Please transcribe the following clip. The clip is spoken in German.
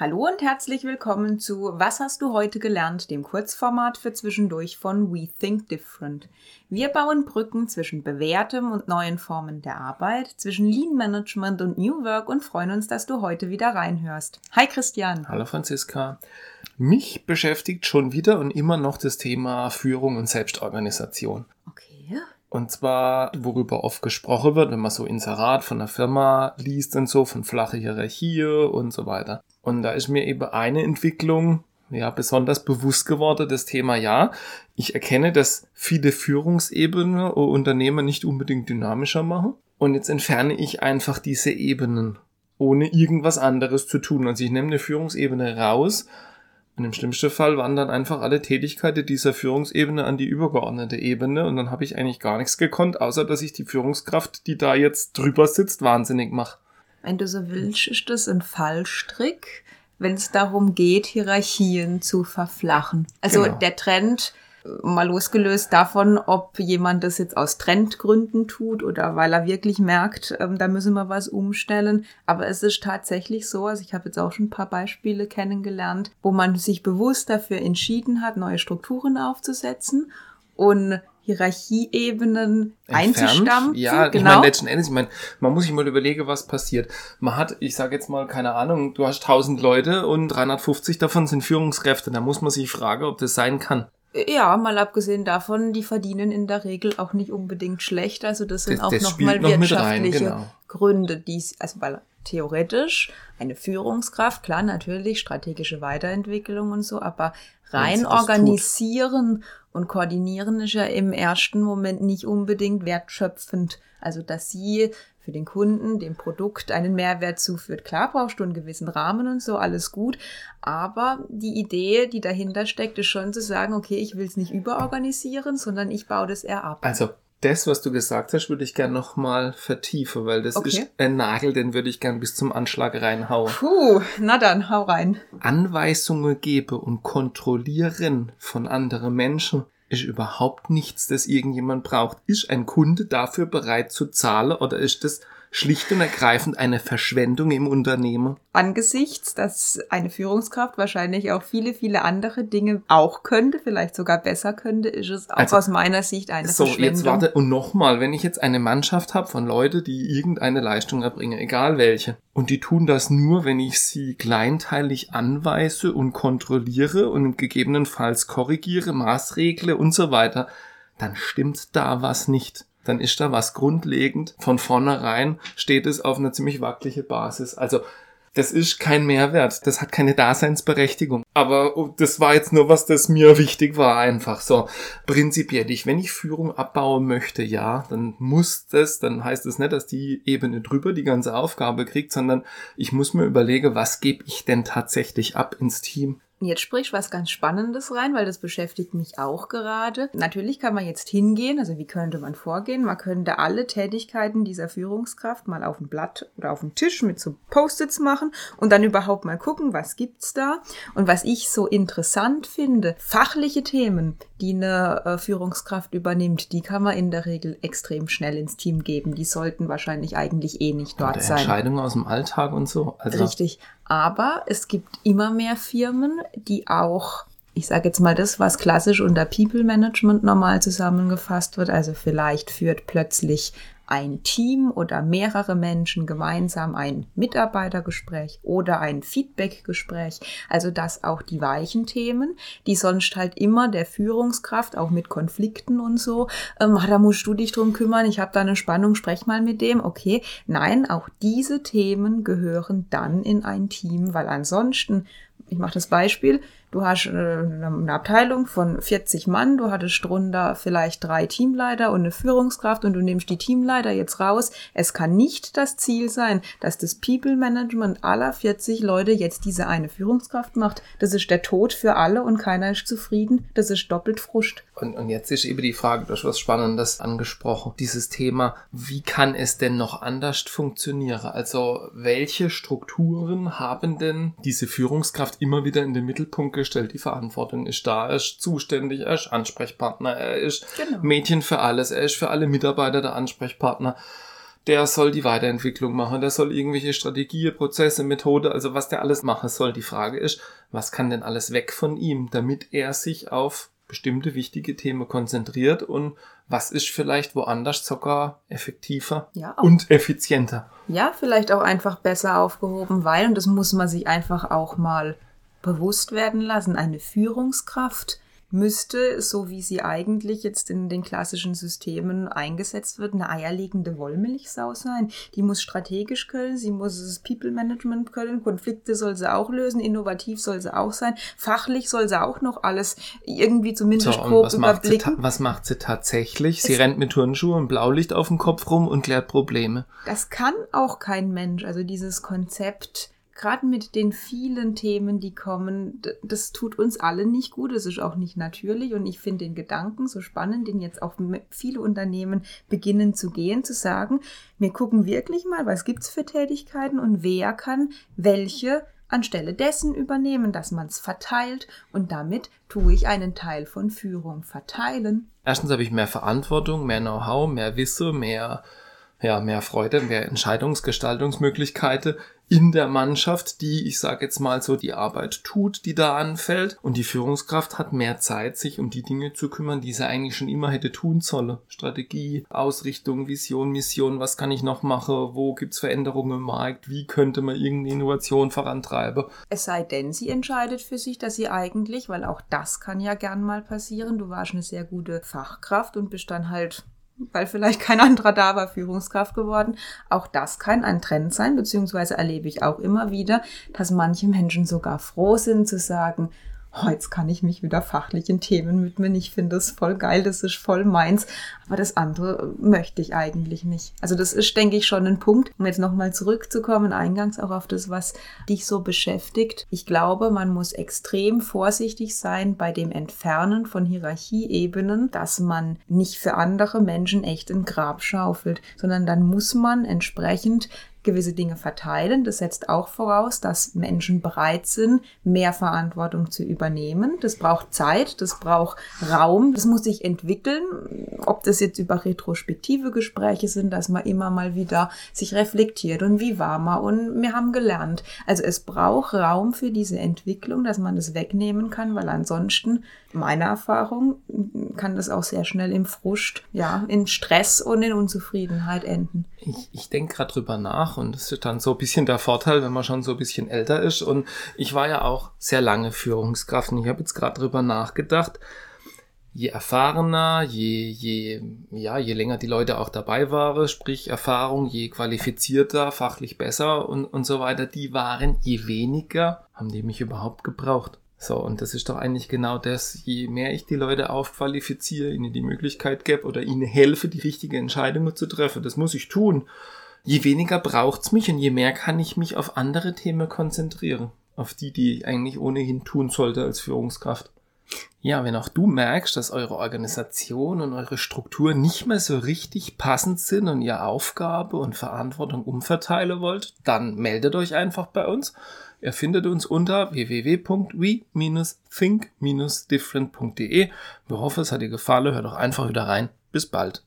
Hallo und herzlich willkommen zu Was hast du heute gelernt, dem Kurzformat für zwischendurch von We Think Different. Wir bauen Brücken zwischen bewährtem und neuen Formen der Arbeit, zwischen Lean Management und New Work und freuen uns, dass du heute wieder reinhörst. Hi Christian. Hallo Franziska. Mich beschäftigt schon wieder und immer noch das Thema Führung und Selbstorganisation. Okay. Und zwar, worüber oft gesprochen wird, wenn man so Inserat von der Firma liest und so, von flache Hierarchie und so weiter. Und da ist mir eben eine Entwicklung ja besonders bewusst geworden, das Thema ja. Ich erkenne, dass viele Führungsebenen Unternehmer nicht unbedingt dynamischer machen. Und jetzt entferne ich einfach diese Ebenen, ohne irgendwas anderes zu tun. Also ich nehme eine Führungsebene raus und im schlimmsten Fall wandern einfach alle Tätigkeiten dieser Führungsebene an die übergeordnete Ebene und dann habe ich eigentlich gar nichts gekonnt, außer dass ich die Führungskraft, die da jetzt drüber sitzt, wahnsinnig mache. Wenn du so willst, ist das ein Fallstrick, wenn es darum geht, Hierarchien zu verflachen. Also genau. der Trend, mal losgelöst davon, ob jemand das jetzt aus Trendgründen tut oder weil er wirklich merkt, ähm, da müssen wir was umstellen. Aber es ist tatsächlich so, also ich habe jetzt auch schon ein paar Beispiele kennengelernt, wo man sich bewusst dafür entschieden hat, neue Strukturen aufzusetzen und Hierarchieebenen einzustampfen. Ja, genau. ich meine, letzten Endes, ich meine, man muss sich mal überlegen, was passiert. Man hat, ich sage jetzt mal, keine Ahnung, du hast 1000 Leute und 350 davon sind Führungskräfte. Da muss man sich fragen, ob das sein kann. Ja, mal abgesehen davon, die verdienen in der Regel auch nicht unbedingt schlecht. Also das sind das, auch nochmal noch wirtschaftliche rein, genau. Gründe, die also weil theoretisch eine Führungskraft, klar, natürlich strategische Weiterentwicklung und so, aber rein organisieren und koordinieren ist ja im ersten Moment nicht unbedingt wertschöpfend. Also, dass sie für den Kunden, dem Produkt einen Mehrwert zuführt. Klar brauchst du einen gewissen Rahmen und so, alles gut. Aber die Idee, die dahinter steckt, ist schon zu sagen, okay, ich will es nicht überorganisieren, sondern ich baue das eher ab. Also das, was du gesagt hast, würde ich gern nochmal vertiefen, weil das okay. ist ein Nagel, den würde ich gern bis zum Anschlag reinhauen. Puh, na dann, hau rein. Anweisungen gebe und kontrollieren von anderen Menschen ist überhaupt nichts, das irgendjemand braucht. Ist ein Kunde dafür bereit zu zahlen oder ist das schlicht und ergreifend eine Verschwendung im Unternehmen? Angesichts, dass eine Führungskraft wahrscheinlich auch viele, viele andere Dinge auch könnte, vielleicht sogar besser könnte, ist es auch also, aus meiner Sicht eine so, Verschwendung. So, jetzt warte, und nochmal, wenn ich jetzt eine Mannschaft habe von Leuten, die irgendeine Leistung erbringen, egal welche, und die tun das nur, wenn ich sie kleinteilig anweise und kontrolliere und gegebenenfalls korrigiere, maßregle und so weiter, dann stimmt da was nicht dann ist da was grundlegend. Von vornherein steht es auf einer ziemlich wackelige Basis. Also das ist kein Mehrwert, das hat keine Daseinsberechtigung. Aber oh, das war jetzt nur was, das mir wichtig war einfach so. Prinzipiell, ich, wenn ich Führung abbauen möchte, ja, dann muss das, dann heißt es nicht, dass die Ebene drüber die ganze Aufgabe kriegt, sondern ich muss mir überlegen, was gebe ich denn tatsächlich ab ins Team? Jetzt sprichst was ganz Spannendes rein, weil das beschäftigt mich auch gerade. Natürlich kann man jetzt hingehen, also wie könnte man vorgehen? Man könnte alle Tätigkeiten dieser Führungskraft mal auf ein Blatt oder auf den Tisch mit so Post-its machen und dann überhaupt mal gucken, was gibt's da? Und was ich so interessant finde, fachliche Themen, die eine äh, Führungskraft übernimmt, die kann man in der Regel extrem schnell ins Team geben. Die sollten wahrscheinlich eigentlich eh nicht dort sein. Entscheidungen aus dem Alltag und so. Also Richtig. Aber es gibt immer mehr Firmen, die auch, ich sage jetzt mal das, was klassisch unter People Management normal zusammengefasst wird. Also vielleicht führt plötzlich ein Team oder mehrere Menschen gemeinsam ein Mitarbeitergespräch oder ein Feedbackgespräch. Also dass auch die weichen Themen, die sonst halt immer der Führungskraft, auch mit Konflikten und so, ähm, ah, da musst du dich drum kümmern, ich habe da eine Spannung, sprech mal mit dem. Okay, nein, auch diese Themen gehören dann in ein Team, weil ansonsten ich mache das Beispiel, du hast äh, eine Abteilung von 40 Mann, du hattest drunter vielleicht drei Teamleiter und eine Führungskraft und du nimmst die Teamleiter jetzt raus. Es kann nicht das Ziel sein, dass das People Management aller 40 Leute jetzt diese eine Führungskraft macht. Das ist der Tod für alle und keiner ist zufrieden. Das ist doppelt Frust. Und, und jetzt ist eben die Frage, du hast was Spannendes angesprochen. Dieses Thema, wie kann es denn noch anders funktionieren? Also welche Strukturen haben denn diese Führungskraft immer wieder in den Mittelpunkt gestellt. Die Verantwortung ist da, er ist zuständig, er ist Ansprechpartner, er ist genau. Mädchen für alles, er ist für alle Mitarbeiter der Ansprechpartner. der soll die Weiterentwicklung machen, der soll irgendwelche Strategie, Prozesse, Methode, also was der alles machen soll. Die Frage ist, was kann denn alles weg von ihm, damit er sich auf bestimmte wichtige Themen konzentriert und was ist vielleicht woanders sogar effektiver Ja, und effizienter. Ja, vielleicht auch einfach besser aufgehoben, weil, und das muss man sich einfach auch mal bewusst werden lassen, eine Führungskraft müsste, so wie sie eigentlich jetzt in den klassischen Systemen eingesetzt wird, eine eierlegende Wollmilchsau sein. Die muss strategisch können, sie muss das People Management können, Konflikte soll sie auch lösen, innovativ soll sie auch sein, fachlich soll sie auch noch alles irgendwie zumindest So, grob was macht, sie überblicken. was macht sie tatsächlich? Sie Es- rennt mit Turnschuhen und Blaulicht auf dem Kopf rum und klärt Probleme. Das kann auch kein Mensch. Also dieses Konzept, gerade mit den vielen Themen, die kommen, das tut uns alle nicht gut. Es ist auch nicht natürlich. Und ich finde den Gedanken so spannend, den jetzt auch viele Unternehmen beginnen zu gehen, zu sagen, wir gucken wirklich mal, was gibt's für Tätigkeiten und wer kann welche anstelle dessen übernehmen, dass man es verteilt. Und damit tue ich einen Teil von Führung verteilen. Erstens habe ich mehr Verantwortung, mehr Know-how, mehr Wissen, mehr, ja, mehr Freude, mehr Entscheidungsgestaltungsmöglichkeiten in der Mannschaft, die, ich sage jetzt mal so, die Arbeit tut, die da anfällt. Und die Führungskraft hat mehr Zeit, sich um die Dinge zu kümmern, die sie eigentlich schon immer hätte tun sollen. Strategie, Ausrichtung, Vision, Mission, was kann ich noch machen, wo gibt's Veränderungen im Markt, wie könnte man irgendeine Innovation vorantreiben. Es sei denn, sie entscheidet für sich, dass sie eigentlich, weil auch das kann ja gern mal passieren, du warst eine sehr gute Fachkraft und bist dann halt, weil vielleicht kein anderer da war, Führungskraft geworden. Auch das kann ein Trend sein, beziehungsweise erlebe ich auch immer wieder, dass manche Menschen sogar froh sind zu sagen, oh, jetzt kann ich mich wieder fachlichen Themen widmen. Ich finde das voll geil, das ist voll meins. Aber das andere möchte ich eigentlich nicht. Also das ist, denke ich, schon ein Punkt, um jetzt nochmal zurückzukommen, eingangs auch auf das, was dich so beschäftigt. Ich glaube, man muss extrem vorsichtig sein bei dem Entfernen von Hierarchieebenen, dass man nicht für andere Menschen echt ein Grab schaufelt, sondern dann muss man entsprechend gewisse Dinge verteilen. Das setzt auch voraus, dass Menschen bereit sind, mehr Verantwortung zu übernehmen. Das braucht Zeit, das braucht Raum, das muss sich entwickeln. Ob das jetzt über retrospektive Gespräche sind, dass man immer mal wieder sich reflektiert und wie war man und wir haben gelernt. Also es braucht Raum für diese Entwicklung, dass man das wegnehmen kann, weil ansonsten, meiner Erfahrung, kann das auch sehr schnell im Frust, ja, in Stress und in Unzufriedenheit enden. Ich, ich denke gerade drüber nach und das ist dann so ein bisschen der Vorteil, wenn man schon so ein bisschen älter ist. Und ich war ja auch sehr lange Führungskraft und ich habe jetzt gerade drüber nachgedacht. Je erfahrener, je, je, ja, je länger die Leute auch dabei waren, sprich Erfahrung, je qualifizierter, fachlich besser und, und so weiter, die waren, je weniger haben die mich überhaupt gebraucht. So, und das ist doch eigentlich genau das, je mehr ich die Leute aufqualifiziere, ihnen die Möglichkeit gebe oder ihnen helfe, die richtige Entscheidung zu treffen, das muss ich tun, je weniger braucht's mich und je mehr kann ich mich auf andere Themen konzentrieren. Auf die, die ich eigentlich ohnehin tun sollte als Führungskraft. Ja, wenn auch du merkst, dass eure Organisation und eure Struktur nicht mehr so richtig passend sind und ihr Aufgabe und Verantwortung umverteilen wollt, dann meldet euch einfach bei uns. Ihr findet uns unter www.we-think-different.de. Wir hoffen, es hat dir gefallen. Hört doch einfach wieder rein. Bis bald.